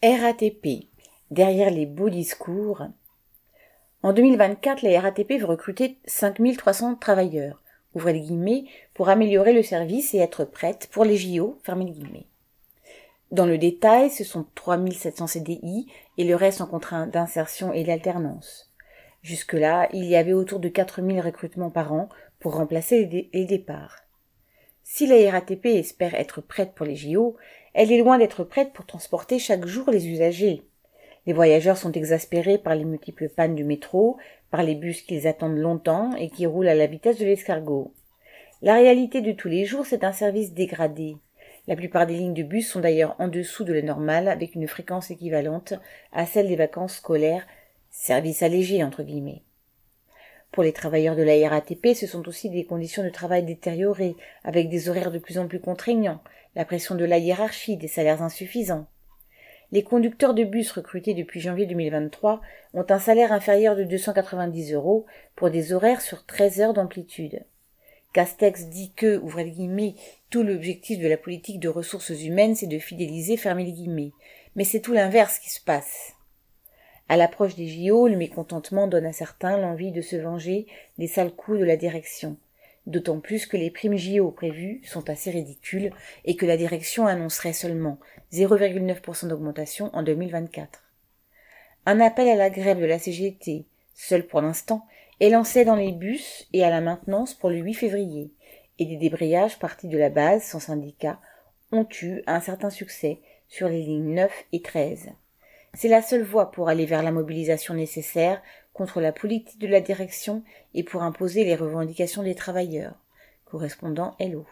RATP. Derrière les beaux discours. En 2024, la RATP veut recruter 5300 travailleurs, ouvrez les guillemets, pour améliorer le service et être prête pour les JO, fermez les guillemets. Dans le détail, ce sont 3700 CDI et le reste en contrat d'insertion et d'alternance. Jusque-là, il y avait autour de 4000 recrutements par an pour remplacer les départs. Si la RATP espère être prête pour les JO, elle est loin d'être prête pour transporter chaque jour les usagers. Les voyageurs sont exaspérés par les multiples pannes du métro, par les bus qu'ils attendent longtemps et qui roulent à la vitesse de l'escargot. La réalité de tous les jours, c'est un service dégradé. La plupart des lignes de bus sont d'ailleurs en dessous de la normale, avec une fréquence équivalente à celle des vacances scolaires, service allégé entre guillemets. Pour les travailleurs de la RATP, ce sont aussi des conditions de travail détériorées, avec des horaires de plus en plus contraignants, la pression de la hiérarchie, des salaires insuffisants. Les conducteurs de bus recrutés depuis janvier 2023 ont un salaire inférieur de 290 euros pour des horaires sur 13 heures d'amplitude. Castex dit que, ouvrez les guillemets, tout l'objectif de la politique de ressources humaines, c'est de fidéliser, fermer les guillemets. Mais c'est tout l'inverse qui se passe. À l'approche des JO, le mécontentement donne à certains l'envie de se venger des sales coups de la direction. D'autant plus que les primes JO prévues sont assez ridicules et que la direction annoncerait seulement 0,9% d'augmentation en 2024. Un appel à la grève de la CGT, seul pour l'instant, est lancé dans les bus et à la maintenance pour le 8 février, et des débrayages partis de la base sans syndicat ont eu un certain succès sur les lignes 9 et 13. C'est la seule voie pour aller vers la mobilisation nécessaire contre la politique de la direction et pour imposer les revendications des travailleurs. Correspondant Hello.